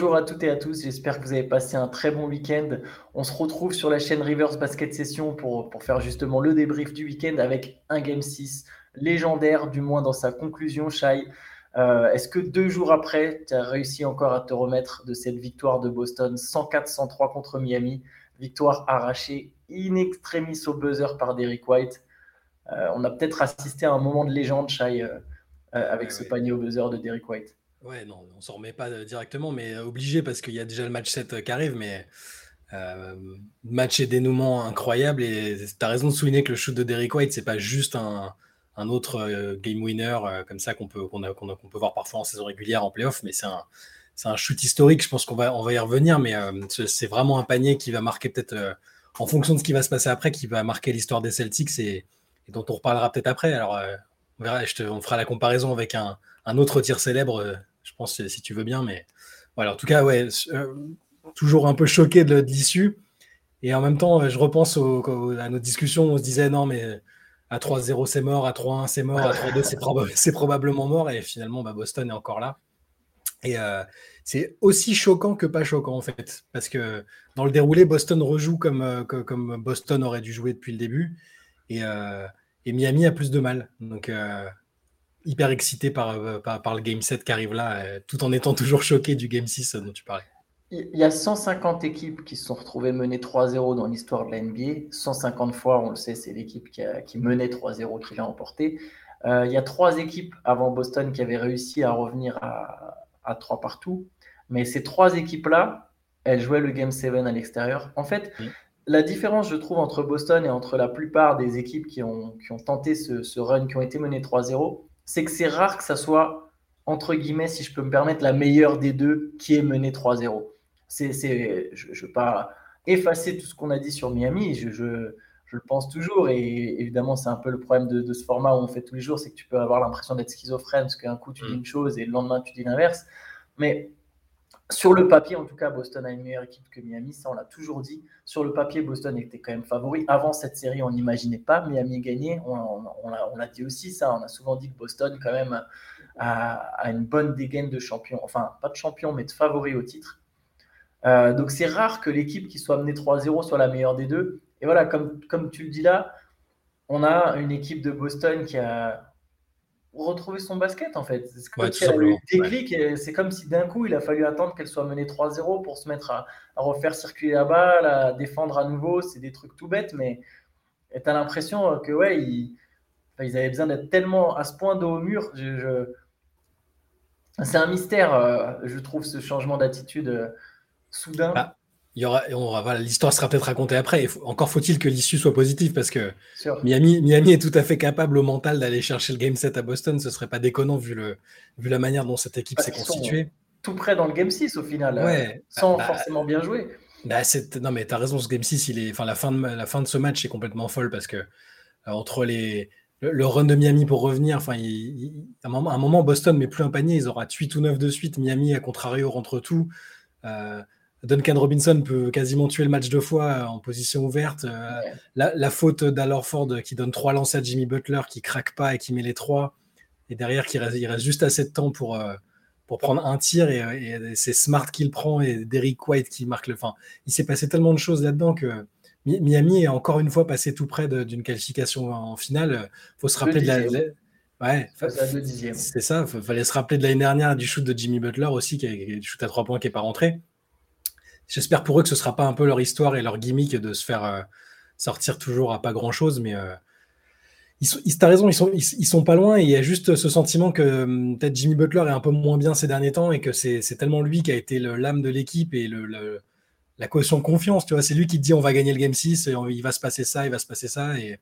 Bonjour à toutes et à tous, j'espère que vous avez passé un très bon week-end. On se retrouve sur la chaîne Rivers Basket Session pour, pour faire justement le débrief du week-end avec un Game 6 légendaire, du moins dans sa conclusion, Shai. Euh, est-ce que deux jours après, tu as réussi encore à te remettre de cette victoire de Boston 104-103 contre Miami? Victoire arrachée in extremis au buzzer par Derrick White. Euh, on a peut-être assisté à un moment de légende, Shai, euh, avec ce panier au buzzer de Derrick White. Ouais, non, on s'en remet pas directement, mais obligé parce qu'il y a déjà le match 7 qui arrive, mais euh, match et dénouement incroyable. Et tu as raison de souligner que le shoot de Derrick White, c'est pas juste un, autre game winner comme ça qu'on peut, peut voir parfois en saison régulière, en playoff, mais c'est un, c'est un shoot historique. Je pense qu'on va, on va y revenir, mais c'est vraiment un panier qui va marquer peut-être, en fonction de ce qui va se passer après, qui va marquer l'histoire des Celtics et, dont on reparlera peut-être après. Alors, on verra, je te, on fera la comparaison avec un, un autre tir célèbre je pense, si tu veux bien. Mais voilà, en tout cas, ouais, euh, toujours un peu choqué de, l'issue. Et en même temps, je repense à nos discussions, on se disait non, mais à 3-0 c'est mort, à 3-1 c'est mort, à 3-2 c'est, probablement mort. Et finalement, bah, Boston est encore là. Et euh, c'est aussi choquant que pas choquant en fait. Parce que dans le déroulé, Boston rejoue comme, euh, comme Boston aurait dû jouer depuis le début. Et, et Miami a plus de mal. Donc hyper excité euh, par, par, le game 7 qui arrive là, euh, tout en étant toujours choqué du game 6 dont tu parlais. Il y a 150 équipes qui se sont retrouvées menées 3-0 dans l'histoire de la NBA. 150 fois, on le sait, c'est l'équipe qui, qui, menait 3-0 qui l'a emporté. Euh, il y a trois équipes avant Boston qui avaient réussi à revenir à, à 3 partout. Mais ces trois équipes-là, elles jouaient le Game 7 à l'extérieur. En fait, la différence, je trouve, entre Boston et entre la plupart des équipes qui ont, qui ont tenté ce, ce, run, qui ont été menées 3-0, c'est que c'est rare que ça soit, entre guillemets, si je peux me permettre, la meilleure des deux qui est menée 3-0. C'est, je ne veux pas effacer tout ce qu'on a dit sur Miami, je, je, le pense toujours, et évidemment, c'est un peu le problème de, ce format où on fait tous les jours, c'est que tu peux avoir l'impression d'être schizophrène, parce qu'un coup tu dis mm. une chose et le lendemain tu dis l'inverse. Mais sur le papier, en tout cas, Boston a une meilleure équipe que Miami, ça on l'a toujours dit. Sur le papier, Boston était quand même favori. Avant cette série, on n'imaginait pas Miami gagner. On, l'a dit aussi, ça. On a souvent dit que Boston, quand même, a, une bonne dégaine de champion. Enfin, pas de champion, mais de favori au titre. Euh, donc c'est rare que l'équipe qui soit menée 3-0 soit la meilleure des deux. Et voilà, comme tu le dis là, on a une équipe de Boston qui a, retrouver son basket en fait. C'est comme c'est comme si d'un coup il a fallu attendre qu'elle soit menée 3-0 pour se mettre à, refaire circuler la balle, à défendre à nouveau. C'est des trucs tout bêtes, mais tu as l'impression que ouais, ils, ils, avaient besoin d'être tellement à ce point de haut mur. Je, C'est un mystère, euh, je trouve, ce changement d'attitude euh, soudain. Bah, il y aura, l'histoire sera peut-être racontée après. encore faut-il que l'issue soit positive parce que Miami, Miami est tout à fait capable au mental d'aller chercher le game set à Boston. Ce serait pas déconnant vu, le, vu la manière dont cette équipe bah, s'est constituée. Tout près dans le game 6 au final, euh, sans bah, forcément bien jouer. Bah, non, mais tu as raison, ce game 6, il est, enfin, la, fin de, la fin de ce match est complètement folle parce que euh, entre les, le, run de Miami pour revenir, enfin, à, un moment, un moment, Boston met plus un panier, ils auront 8 ou 9 de suite. Miami, à contrario, rentre tout. Euh, Duncan Robinson peut quasiment tuer le match deux fois euh, en position ouverte. Euh, la, faute d'Alorford qui donne trois lancers à Jimmy Butler qui craque pas et qui met les trois. Et derrière, qui reste, il reste juste assez de temps pour, euh, pour prendre un tir. Et, c'est Smart qui le prend et Derrick White qui marque le fin. Il s'est passé tellement de choses là-dedans que Miami est encore une fois passé tout près d'une qualification en finale. faut se rappeler de la. Ouais, c'est ça. Il fallait se rappeler de l'année dernière du shoot de Jimmy Butler aussi, qui est du shoot à trois points qui n'est pas rentré. J'espère pour eux que ce sera pas un peu leur histoire et leur gimmick de se faire euh, sortir toujours à pas grand chose, mais euh, ils, ils raison, ils sont, ils, sont pas loin et il y a juste ce sentiment que hum, peut-être Jimmy Butler est un peu moins bien ces derniers temps et que c'est tellement lui qui a été l'âme de l'équipe et le, la caution confiance, tu vois, c'est lui qui te dit on va gagner le game 6 et il va se passer ça, il va se passer ça et,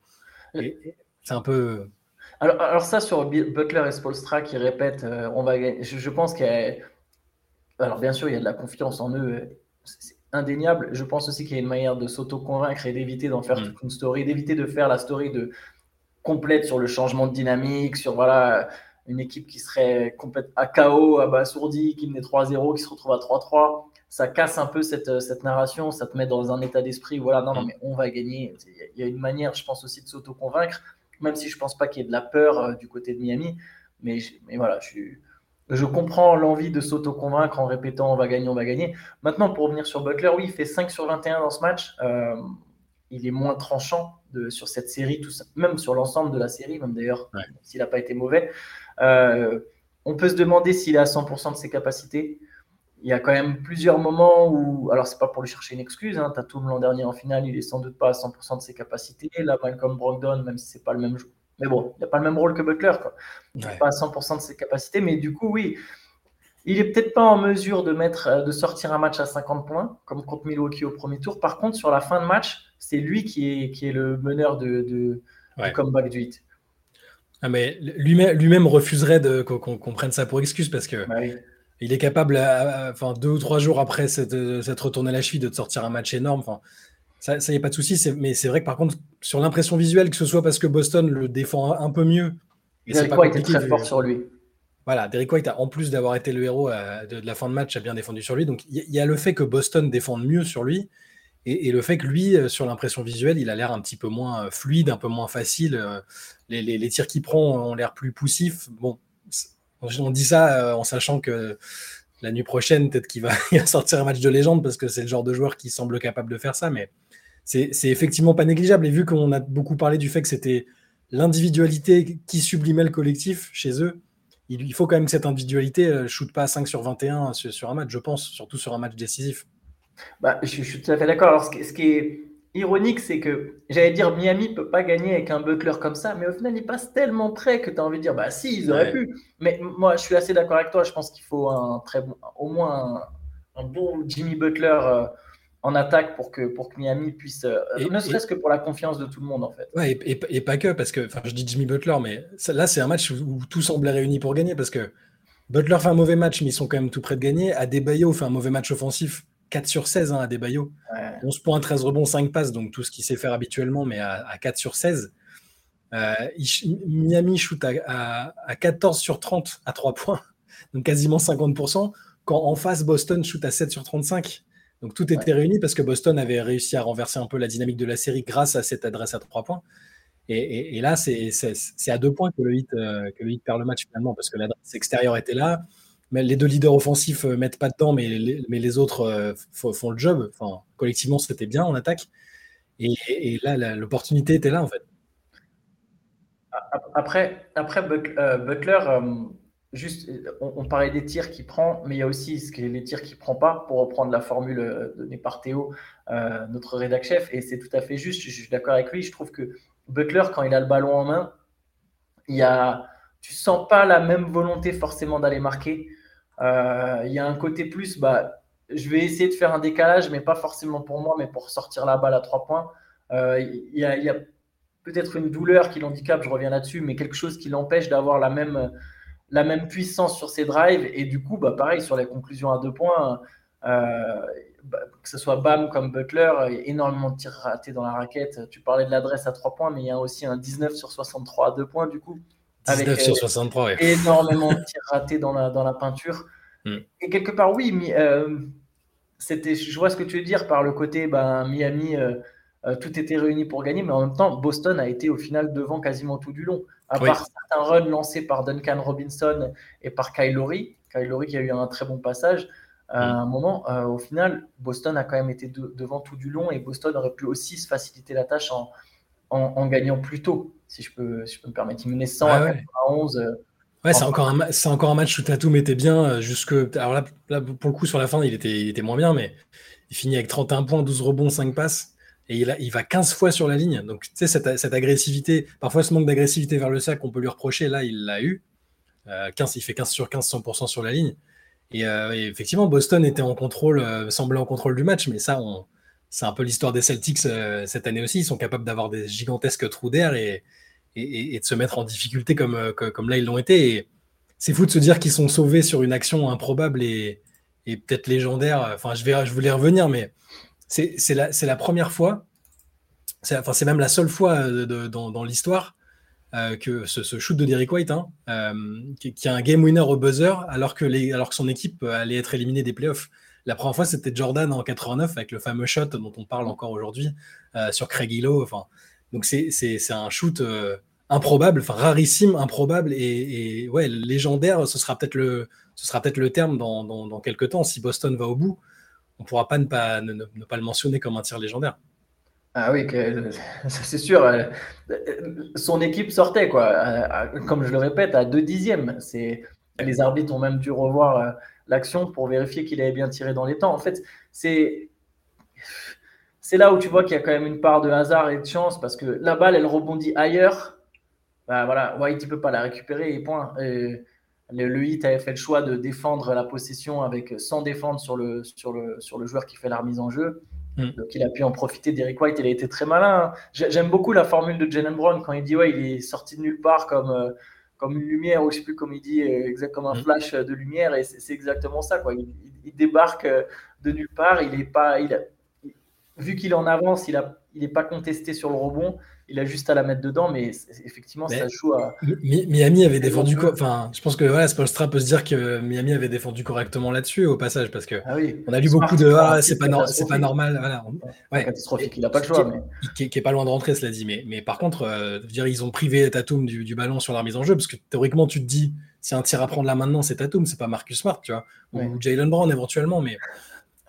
c'est un peu. Alors, alors, ça sur Butler et Spolstra qui répètent euh, on va gagner, je, je pense qu'il y a alors bien sûr il y a de la confiance en eux c'est indéniable. Je pense aussi qu'il y a une manière de s'auto-convaincre et d'éviter d'en faire mm. toute une story, d'éviter de faire la story de complète sur le changement de dynamique, sur voilà une équipe qui serait complète à KO, abasourdie, qui menait 3-0, qui se retrouve à 3-3. Ça casse un peu cette, cette, narration, ça te met dans un état d'esprit, voilà, non, non, mm. mais on va gagner. Il y a une manière, je pense aussi, de s'auto-convaincre, même si je pense pas qu'il y ait de la peur euh, du côté de Miami. Mais, mais voilà, je suis je comprends l'envie de s'auto-convaincre en répétant on va gagner, on va gagner. Maintenant, pour revenir sur Butler, oui, il fait 5 sur 21 dans ce match. Euh, il est moins tranchant de, sur cette série, tout ça, même sur l'ensemble de la série, même d'ailleurs, s'il n'a pas été mauvais. Euh, on peut se demander s'il est à 100% de ses capacités. Il y a quand même plusieurs moments où, alors c'est pas pour lui chercher une excuse, hein, Tatum l'an dernier en finale, il est sans doute pas à 100% de ses capacités. Là, Malcolm Brogdon, même si c'est pas le même mais bon, il n'a pas le même rôle que Butler. Quoi. Il n'est pas à 100% de ses capacités. Mais du coup, oui, il n'est peut-être pas en mesure de, mettre, euh, de sortir un match à 50 points, comme contre Milwaukee au premier tour. Par contre, sur la fin de match, c'est lui qui est, qui est le meneur de, de du comeback du hit. Ah, mais lui-même refuserait qu'on prenne ça pour excuse parce que bah il est capable, enfin, deux ou trois jours après s'être retourné la cheville, de te sortir un match énorme. Enfin, ça, ça y a pas de souci. Mais c'est vrai que par contre, sur l'impression visuelle, que ce soit parce que Boston le défend un peu mieux. Derek White est très fort sur lui. Voilà, Derek White, en plus d'avoir été le héros euh, de, la fin de match, a bien défendu sur lui. Donc il y, a le fait que Boston défende mieux sur lui et, le fait que lui, euh, sur l'impression visuelle, il a l'air un petit peu moins euh, fluide, un peu moins facile. Les, tirs qu'il prend ont l'air plus poussifs. Bon, on dit ça en sachant que la nuit prochaine, peut-être qu'il va, sortir un match de légende parce que c'est le genre de joueur qui semble capable de faire ça. Mais c'est effectivement pas négligeable. Et vu qu'on a beaucoup parlé du fait que c'était l'individualité qui sublimait le collectif chez eux, il, faut quand même que cette individualité euh, shoote pas à 5 sur 21 sur, un match, je pense, surtout sur un match décisif. Bah, je, suis tout à fait d'accord. Ce, qui est ironique, c'est que j'allais dire Miami peut pas gagner avec un Butler comme ça, mais au final, il passe tellement près que tu as envie de dire bah si, ils auraient pu. Mais moi, je suis assez d'accord avec toi. Je pense qu'il faut un très bon, au moins un, bon Jimmy Butler. Euh, en attaque pour que, pour que Miami puisse, euh, ne serait-ce que pour la confiance de tout le monde en fait. Ouais, et, pas que, parce que, enfin je dis Jimmy Butler, mais là c'est un match où, tout semblait réuni pour gagner, parce que Butler fait un mauvais match, mais ils sont quand même tout près de gagner. Adebayo fait un mauvais match offensif, 4 sur 16 hein, Adebayo. Ouais. 11 points, 13 rebonds, 5 passes, donc tout ce qu'il sait faire habituellement, mais à, 4 sur 16. Euh, Miami shoot à, à, 14 sur 30 à 3 points, donc quasiment 50%, quand en face Boston shoot à 7 sur 35. Donc tout était réuni parce que Boston avait réussi à renverser un peu la dynamique de la série grâce à cette adresse à trois points. Et, là, c'est à deux points que le, hit, euh, que le hit perd le match finalement parce que l'adresse extérieure était là. Les deux leaders offensifs euh, mettent pas dedans, mais les, mais les autres euh, font, le job. Enfin, collectivement, c'était bien en attaque. Et, là, l'opportunité était là en fait. Après, après Butler, juste, on, parlait des tirs qu'il prend, mais il y a aussi les tirs qu'il prend pas, pour reprendre la formule euh, donnée par Théo, euh, notre rédac chef, et c'est tout à fait juste. Je, suis d'accord avec lui. Je trouve que Butler, quand il a le ballon en main, il y a, tu sens pas la même volonté forcément d'aller marquer. Euh, il y a un côté plus, bah, je vais essayer de faire un décalage, mais pas forcément pour moi, mais pour sortir la balle à trois points. il y a, a peut-être une douleur qui l'handicape, je reviens là-dessus, mais quelque chose qui l'empêche d'avoir la même la même puissance sur ses drives. Et du coup, bah, pareil, sur les conclusions à deux points, euh, bah, que ce soit Bam comme Butler, il y a énormément de tirs ratés dans la raquette. Tu parlais de l'adresse à trois points, mais il y a aussi un 19 sur 63 à deux points, du coup. 19 sur 63, oui. Énormément de tirs ratés dans la, dans la peinture. Hmm. Et quelque part, oui, mais, euh, c'était, je vois ce que tu veux dire par le côté ben, Miami. Euh, euh, tout était réuni pour gagner, mais en même temps, Boston a été au final devant quasiment tout du long. À part certains runs lancés par Duncan Robinson et par Kyle Lowry, Kyle Lowry qui a eu un très bon passage, à un moment, au final, Boston a quand même été devant tout du long et Boston aurait pu aussi se faciliter la tâche en, en, gagnant plus tôt, si je peux, si je peux me permettre. Il menait 100 à 11. Ouais, c'est encore, un, c'est encore un match où Tatum était bien. Jusque, alors là, là, pour le coup, sur la fin, il était, il était moins bien, mais il finit avec 31 points, 12 rebonds, 5 passes et il, il, va 15 fois sur la ligne. Donc, tu sais, cette, agressivité, parfois ce manque d'agressivité vers le sac, on peut lui reprocher. Là, il l'a eu. 15, euh, il fait 15 sur 15, 100% sur la ligne. Euh, et, effectivement, Boston était en contrôle, euh, semblait en contrôle du match, mais ça, c'est un peu l'histoire des Celtics cette année aussi. Ils sont capables d'avoir des gigantesques trous d'air et, et, de se mettre en difficulté comme, comme là ils l'ont été. C'est fou de se dire qu'ils sont sauvés sur une action improbable et, peut-être légendaire. Enfin, je, vais, je voulais revenir, mais c'est la, première fois, c'est enfin, même la seule fois euh, dans, l'histoire euh, que ce, shoot de Derrick White, hein, euh, qui, a un game winner au buzzer, alors que, son équipe allait être éliminée des playoffs. La première fois, c'était Jordan en 89 avec le fameux shot dont on parle encore aujourd'hui sur Craig. Enfin, donc c'est un shoot improbable, enfin rarissime, improbable et, ouais, légendaire, ce sera peut-être le, ce sera peut-être le terme dans, dans, quelques temps. Si Boston va au bout, on pourra pas ne, pas ne, pas le mentionner comme un tir légendaire. Ah oui, c'est sûr. Euh, son équipe sortait, quoi. Comme je le répète, à deux dixièmes. C'est les arbitres ont même dû revoir euh, l'action pour vérifier qu'il avait bien tiré dans les temps. En fait, c'est c'est là où tu vois qu'il y a quand même une part de hasard et de chance parce que la balle, elle rebondit ailleurs. Bah, voilà, White, il peut pas la récupérer et point. le, le hit avait fait le choix de défendre la possession avec sans défendre sur le, sur le, sur le joueur qui fait la remise en jeu. Mm. Donc il a pu en profiter. Derek White, il a été très malin. J'aime beaucoup la formule de Jalen Brown quand il dit ouais, il est sorti de nulle part comme, euh, comme une lumière, ou je sais plus comment il dit, euh, comme un mm. flash de lumière. Et c'est exactement ça. Quoi. Il, débarque euh, de nulle part. Il est pas, il vu qu'il en avance, il n'est il pas contesté sur le rebond il a juste à la mettre dedans, mais effectivement, ça joue à. Miami avait défendu Enfin, je pense que voilà, Spolstra peut se dire que Miami avait défendu correctement là-dessus au passage, parce que ah on a lu beaucoup de ah, c'est pas, normal. Voilà. Ouais. Catastrophique, il n'a pas le choix. Qui, est pas loin de rentrer, cela dit. Mais, mais par contre, euh, dire, ils ont privé Tatum du, ballon sur la mise en jeu, parce que théoriquement, tu te dis, si un tir à prendre là maintenant, c'est Tatum, c'est pas Marcus Smart, tu vois, ou Jalen Brown éventuellement, mais.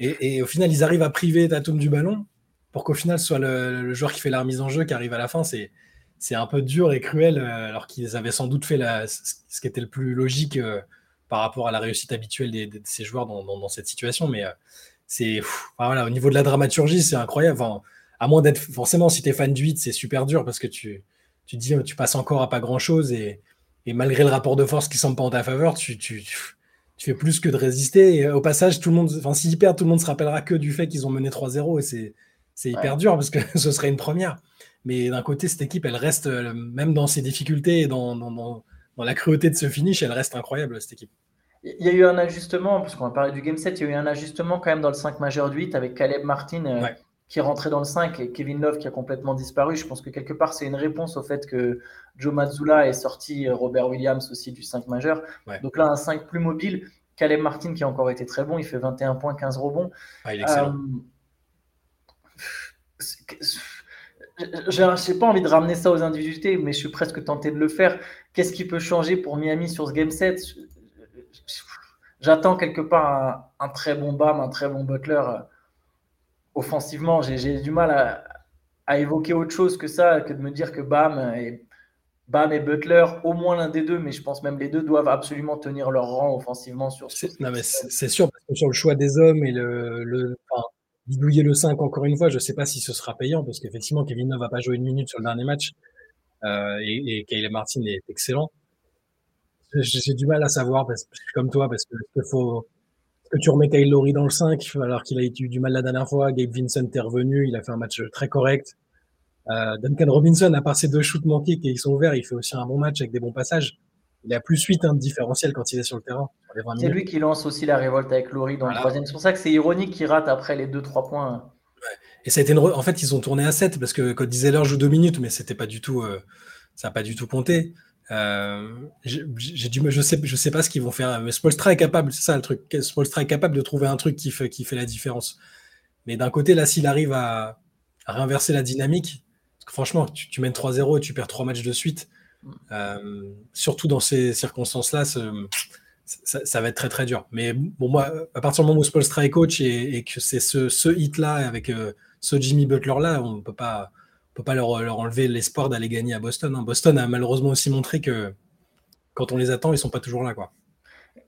Et, au final, ils arrivent à priver Tatum du ballon pour qu'au final ce soit le, joueur qui fait la remise en jeu qui arrive à la fin, c'est c'est un peu dur et cruel, euh, alors qu'ils avaient sans doute fait ce qui était le plus logique euh, par rapport à la réussite habituelle de ces joueurs dans, dans, cette situation. Mais euh, c'est voilà, au niveau de la dramaturgie, c'est incroyable. à moins d'être forcément, si tu es fan du 8, c'est super dur parce que tu, tu dis tu passes encore à pas grand chose et, malgré le rapport de force qui semble pas en ta faveur, tu, fais plus que de résister. Et au passage, tout le monde, enfin, s'ils perdent, tout le monde se rappellera que du fait qu'ils ont mené 3-0 et c'est c'est hyper dur parce que ce serait une première. Mais d'un côté, cette équipe, elle reste, euh, même dans ses difficultés et dans, dans, dans, la cruauté de ce finish, elle reste incroyable, cette équipe. Il y a eu un ajustement, parce qu'on a parlé du game 7, il y a eu un ajustement quand même dans le 5 majeur du 8 avec Caleb Martin euh, qui est rentré dans le 5 et Kevin Love qui a complètement disparu. Je pense que quelque part, c'est une réponse au fait que Joe Mazzulla est sorti, euh, Robert Williams aussi du 5 majeur. Donc là, un 5 plus mobile. Caleb Martin qui a encore été très bon, il fait 21 points, 15 rebonds. Ah, il est excellent je n'ai pas envie de ramener ça aux individualités, mais je suis presque tenté de le faire. Qu'est-ce qui peut changer pour Miami sur ce game set? J'attends quelque part un, très bon Bam, un très bon Butler. Offensivement, j'ai du mal à, évoquer autre chose que ça, que de me dire que Bam et, Bam et Butler, au moins l'un des deux, mais je pense même les deux doivent absolument tenir leur rang offensivement sur ce. Non, mais c'est sûr, parce que sur le choix des hommes et le, le bidouiller le 5 encore une fois, je ne sais pas si ce sera payant parce qu'effectivement, Kevin ne va pas jouer une minute sur le dernier match euh, et, et Martin est excellent. J'ai du mal à savoir, parce, comme toi, parce que, faut, que tu remets Kyle Lowry dans le 5 alors qu'il a eu du mal la dernière fois. Gabe Vincent est revenu, il a fait un match très correct. Euh, Duncan Robinson, à part ses deux shoots manqués qui sont ouverts, il fait aussi un bon match avec des bons passages il a plus 8 hein, de différentiel quand il est sur le terrain. C'est lui qui lance aussi la révolte avec Laurie dans le troisième. C'est pour ça que c'est ironique qu'il rate après les 2-3 points. Et ça a été En fait, ils ont tourné à 7 parce que Code l'heure joue 2 minutes, mais c'était pas du tout, euh, ça n'a pas du tout compté. Euh, j'ai du, je sais, je sais pas ce qu'ils vont faire. Mais Spolstra est capable, c'est ça le truc. Spolstra est capable de trouver un truc qui fait, la différence. Mais d'un côté, là, s'il arrive à, réinverser la dynamique, parce que franchement, tu, mènes 3-0 et tu perds 3 matchs de suite, euh, surtout dans ces circonstances-là, ça, va être très très dur. Mais bon, moi, à partir du moment où Spolstra est coach et, que c'est ce, hit-là avec euh, ce Jimmy Butler-là, on peut pas, peut pas leur, leur enlever l'espoir d'aller gagner à Boston. Hein. Boston a malheureusement aussi montré que quand on les attend, ils sont pas toujours là. quoi.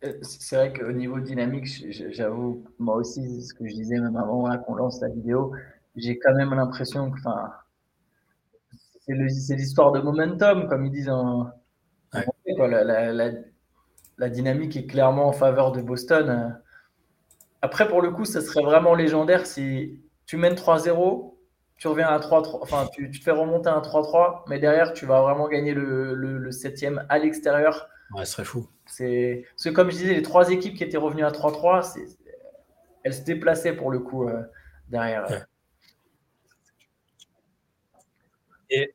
Euh, c'est vrai qu'au niveau dynamique, j'avoue, moi aussi, ce que je disais même avant qu'on lance la vidéo, j'ai quand même l'impression que, c'est l'histoire de momentum, comme ils disent en, la, dynamique est clairement en faveur de Boston. Après, pour le coup, ça serait vraiment légendaire si tu mènes 3-0, tu reviens à 3-3, enfin, tu, te fais remonter à 3-3, mais derrière, tu vas vraiment gagner le, le, septième à l'extérieur. Ouais, ce serait fou. C'est comme je disais, les trois équipes qui étaient revenues à 3-3, elles se déplaçaient pour le coup euh, derrière.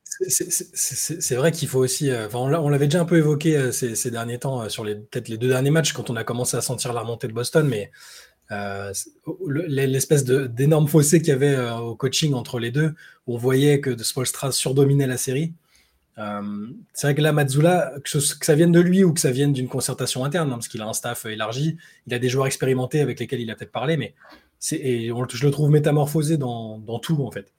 c'est vrai qu'il faut aussi. Euh, on l'avait déjà un peu évoqué euh, ces, derniers temps euh, sur les peut-être les deux derniers matchs quand on a commencé à sentir la remontée de Boston, mais l'espèce d'énorme fossé qu'il y avait au coaching entre les deux, où on voyait que Spolstra surdominait la série. Euh, c'est vrai que là, Mazzula, que, ça vienne de lui ou que ça vienne d'une concertation interne, hein, parce qu'il a un staff élargi, il a des joueurs expérimentés avec lesquels il a peut-être parlé, mais je le trouve métamorphosé dans, tout, en fait.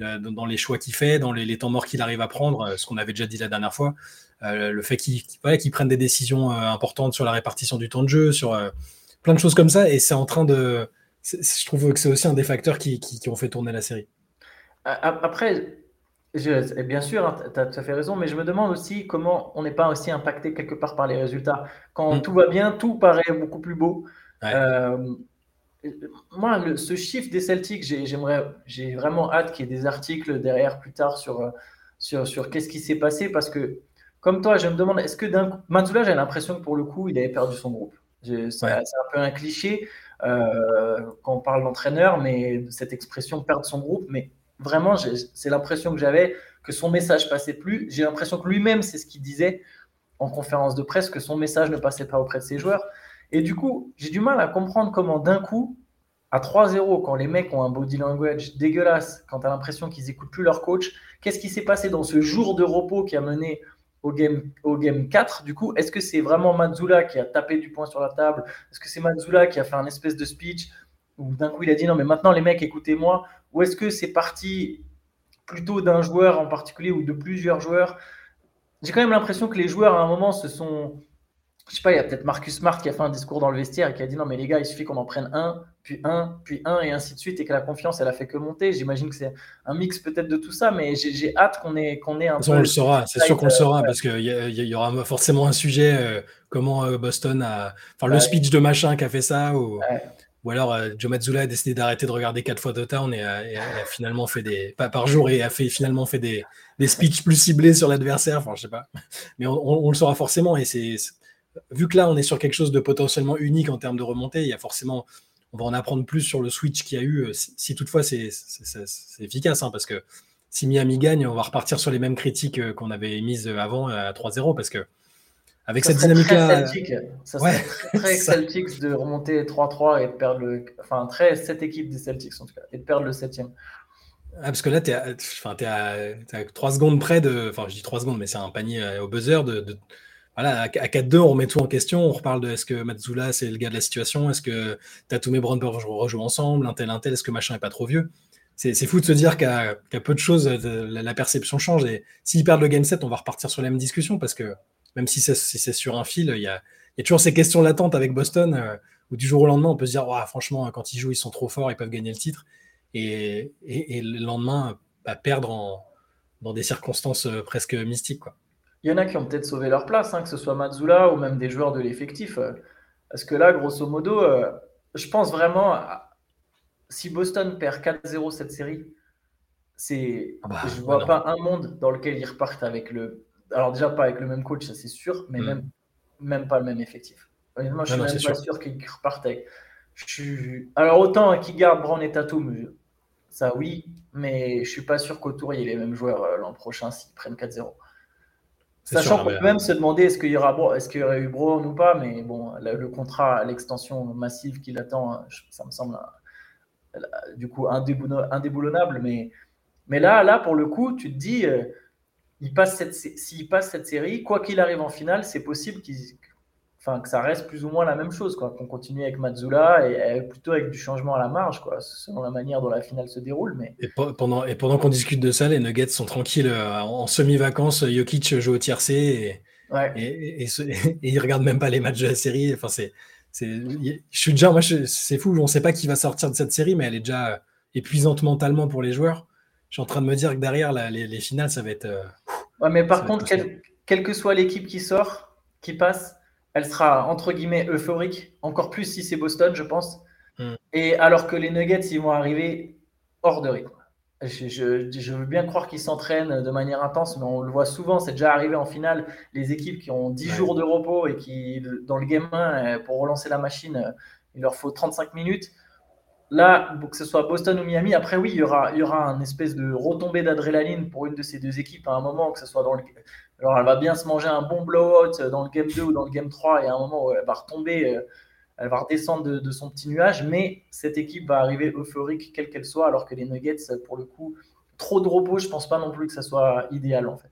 Euh, dans, les choix qu'il fait, dans les, temps morts qu'il arrive à prendre, euh, ce qu'on avait déjà dit la dernière fois, le fait qu'il prenne des décisions importantes sur la répartition du temps de jeu, sur plein de choses comme ça, et c'est en train de. Je trouve que c'est aussi un des facteurs qui, qui ont fait tourner la série. Après, bien sûr, hein, tu as tout à fait raison, mais je me demande aussi comment on n'est pas aussi impacté quelque part par les résultats. Quand mm. tout va bien, tout paraît beaucoup plus beau. Euh, moi, ce chiffre des Celtics, j'ai vraiment hâte qu'il y ait des articles derrière plus tard sur, sur, sur qu'est-ce qui s'est passé parce que, comme toi, je me demande, est-ce que d'un Matsula, j'ai l'impression que pour le coup, il avait perdu son groupe. C'est un peu un cliché euh, quand on parle d'entraîneur, mais cette expression perdre son groupe, mais vraiment, c'est l'impression que j'avais que son message passait plus. J'ai l'impression que lui-même, c'est ce qu'il disait en conférence de presse, que son message ne passait pas auprès de ses joueurs. Et du coup, j'ai du mal à comprendre comment d'un coup, à 3-0, quand les mecs ont un body language dégueulasse, quand tu as l'impression qu'ils n'écoutent plus leur coach, qu'est-ce qui s'est passé dans ce jour de repos qui a mené au game, au game 4 Du coup, est-ce que c'est vraiment Mazzula qui a tapé du poing sur la table? Est-ce que c'est Mazzula qui a fait un espèce de speech où d'un coup il a dit non, mais maintenant les mecs, écoutez-moi ou est-ce que c'est parti plutôt d'un joueur en particulier ou de plusieurs joueurs? J'ai quand même l'impression que les joueurs, à un moment, se sont. Je sais pas, il y a peut-être Marcus Smart qui a fait un discours dans le vestiaire et qui a dit non, mais les gars, il suffit qu'on en prenne un, puis un, puis un, et ainsi de suite, et que la confiance, elle a fait que monter. J'imagine que c'est un mix peut-être de tout ça, mais j'ai hâte qu'on ait, qu'on ait un peu. On le saura, c'est sûr qu'on le saura, parce qu'il y, y, aura forcément un sujet, euh, comment euh, Boston a. Enfin, le speech de machin qui a fait ça, ou. Ou alors, euh, Joe Mazzulla a décidé d'arrêter de regarder quatre fois de Town et, a, finalement fait des. Pas par jour, et a fait, finalement fait des, des speeches plus ciblés sur l'adversaire. Enfin, je sais pas. Mais on, le saura forcément. Et c'est. Vu que là, on est sur quelque chose de potentiellement unique en termes de remontée, il y a forcément. On va en apprendre plus sur le switch qu'il y a eu, euh, si, toutefois c'est efficace, hein, parce que si Miami gagne, on va repartir sur les mêmes critiques euh, qu'on avait émises avant à 3-0, parce que avec cette dynamique-là. Ça serait très, très Celtics de remonter 3-3 et de perdre le. Enfin, très cette équipe des Celtics en tout cas, et de perdre le 7 ah, parce que là, tu es, à, 3 secondes près de. Enfin, je dis 3 secondes, mais c'est un panier euh, au buzzer. De, voilà, à 4-2, on remet tout en question. On reparle de est-ce que Matsula, c'est le gars de la situation? Est-ce que Tatum et Brown peuvent rejouer ensemble? Un tel, un tel, est-ce que machin est pas trop vieux? C'est, fou de se dire qu'à, peu de choses, la, la, perception change. Et s'ils perdent le game 7, on va repartir sur la même discussion parce que même si c'est sur un fil, il y, a, toujours ces questions latentes avec Boston euh, où du jour au lendemain, on peut se dire franchement, quand ils jouent, ils sont trop forts, ils peuvent gagner le titre. Et, le lendemain, bah, perdre dans des circonstances euh, presque mystiques. Il y en a qui ont peut-être sauvé leur place, hein, que ce soit Mazzula ou même des joueurs de l'effectif. Euh, parce que là, grosso modo, je pense vraiment, si Boston perd 4-0 cette série, c'est, ah bah, je ne vois pas un monde dans lequel ils repartent avec le alors déjà pas avec le même coach, ça c'est sûr, mais mm. même, même pas le même effectif. Honnêtement, je suis même pas sûr, qu'ils repartent avec. Je Alors autant qu'ils gardent Brown et Tatum, ça oui, mais je suis pas sûr qu'autour il y ait les mêmes joueurs euh, l'an prochain s'ils prennent 4-0. Sachant qu'on peut même se demander est-ce qu'il y aura est-ce qu'il y aurait eu Brown ou pas, mais bon, le, contrat, l'extension massive qu'il attend, ça me semble du coup indéboulonnable, mais mais là, là pour le coup, tu te dis. Euh, il passe cette, s'il passe cette série, quoi qu'il arrive en finale, c'est possible enfin, que ça reste plus ou moins la même chose, quoi. Qu'on continue avec Mazzula et, plutôt avec du changement à la marge, quoi, selon la manière dont la finale se déroule. Mais... Et pendant, et pendant qu'on discute de ça, les Nuggets sont tranquilles euh, en semi-vacances. Jokic joue au tiercé et, et, et, ils regardent même pas les matchs de la série. Enfin, c'est, je suis déjà, moi, c'est fou. On ne sait pas qui va sortir de cette série, mais elle est déjà épuisante mentalement pour les joueurs je suis en train de me dire que derrière les, finales, ça va être. Euh, ouais, mais par contre, quelle que soit l'équipe qui sort, qui passe, elle sera entre guillemets euphorique, encore plus si c'est Boston, je pense. Hmm. Et alors que les Nuggets, ils vont arriver hors de rythme. Je, veux bien croire qu'ils s'entraînent de manière intense, mais on le voit souvent, c'est déjà arrivé en finale, les équipes qui ont 10 jours de repos et qui, dans le game 1, pour relancer la machine, il leur faut 35 minutes. Là, que ce soit Boston ou Miami, après oui, il y aura, il y aura un espèce de retombée d'adrénaline pour une de ces deux équipes à un moment, que ce soit dans le. Alors, elle va bien se manger un bon blowout dans le game 2 ou dans le game 3, et à un moment où elle va retomber, euh, elle va redescendre de, son petit nuage, mais cette équipe va arriver euphorique, quelle qu'elle soit, alors que les Nuggets, pour le coup, trop de repos, je pense pas non plus que ça soit idéal en fait.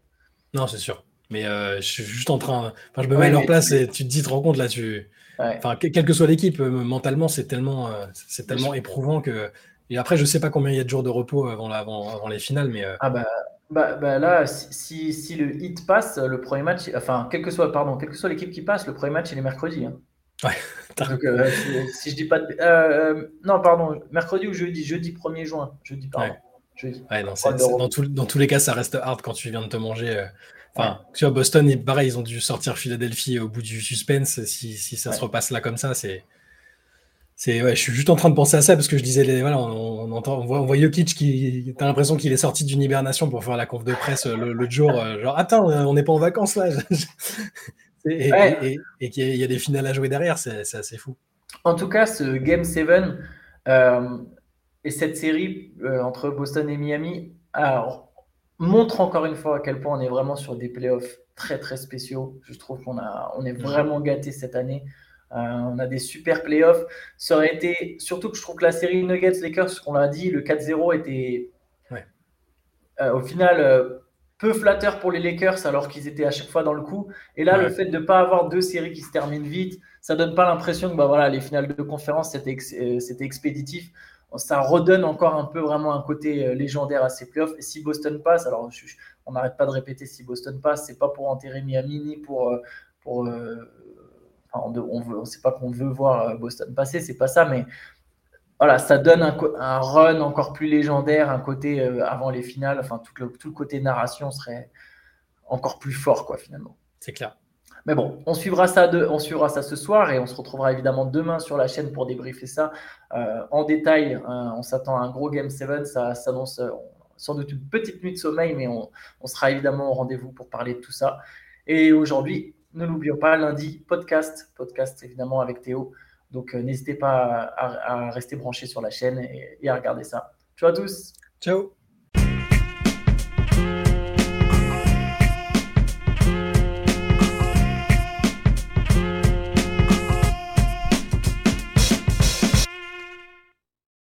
Non, c'est sûr. Mais je suis juste en train. Enfin, je me mets à leur place et tu te dis, te rends compte là, tu. Enfin, quelle que soit l'équipe, mentalement, c'est tellement, c'est tellement éprouvant que. Et après, je sais pas combien il y a de jours de repos avant, avant, avant les finales, mais. Ah bah, bah, bah, là, si, si, le hit passe, le premier match, enfin, quel que soit, pardon, quelle que soit l'équipe qui passe, le premier match, il est mercredi. Hein. Ouais. Donc, euh, si, je dis pas de... Euh, euh, non, pardon, mercredi ou jeudi, jeudi 1er juin. Jeudi, pardon. Ouais. non, dans, dans, tous les cas, ça reste hard quand tu viens de te manger. Enfin, tu vois, Boston, pareil, ils ont dû sortir Philadelphie au bout du suspense. Si, si ça se repasse là comme ça, c'est. C'est, ouais, je suis juste en train de penser à ça parce que je disais, voilà, on, entend, on voit, on voit Jokic qui, t'as l'impression qu'il est sorti d'une hibernation pour faire la conf de presse l'autre jour, genre, attends, on n'est pas en vacances là. et, qu'il y, a des finales à jouer derrière, c'est assez fou. En tout cas, ce Game 7 euh, et cette série euh, entre Boston et Miami montre encore une fois à quel point on est vraiment sur des playoffs très très spéciaux. Je trouve qu'on on est vraiment gâté cette année. Euh, on a des super playoffs. Ça aurait été, surtout que je trouve que la série Nuggets-Lakers, qu'on l'a dit, le 4-0 était au final peu flatteur pour les Lakers alors qu'ils étaient à chaque fois dans le coup. Et là, le fait de ne pas avoir deux séries qui se terminent vite, ça donne pas l'impression que bah, voilà, les finales de conférence, c'était euh, expéditif. Ça redonne encore un peu vraiment un côté euh, légendaire à ces playoffs. Et si Boston passe, alors on n'arrête pas de répéter si Boston passe, c'est pas pour enterrer Miami ni pour. Euh, pour on ne sait pas qu'on veut voir Boston passer, c'est pas ça, mais voilà, ça donne un, run encore plus légendaire, un côté euh, avant les finales, enfin tout le, tout le, côté narration serait encore plus fort, quoi, finalement. C'est clair. Mais bon, on suivra, ça de, on suivra ça ce soir et on se retrouvera évidemment demain sur la chaîne pour débriefer ça euh, en détail. Hein. on s'attend à un gros Game 7, ça s'annonce euh, sans doute une petite nuit de sommeil, mais on, on sera évidemment au rendez-vous pour parler de tout ça. Et aujourd'hui, ne l'oublions pas, lundi, podcast, podcast évidemment avec Théo. Donc, euh, n'hésitez pas à, rester branché sur la chaîne et, et à regarder ça. Ciao à tous. Ciao.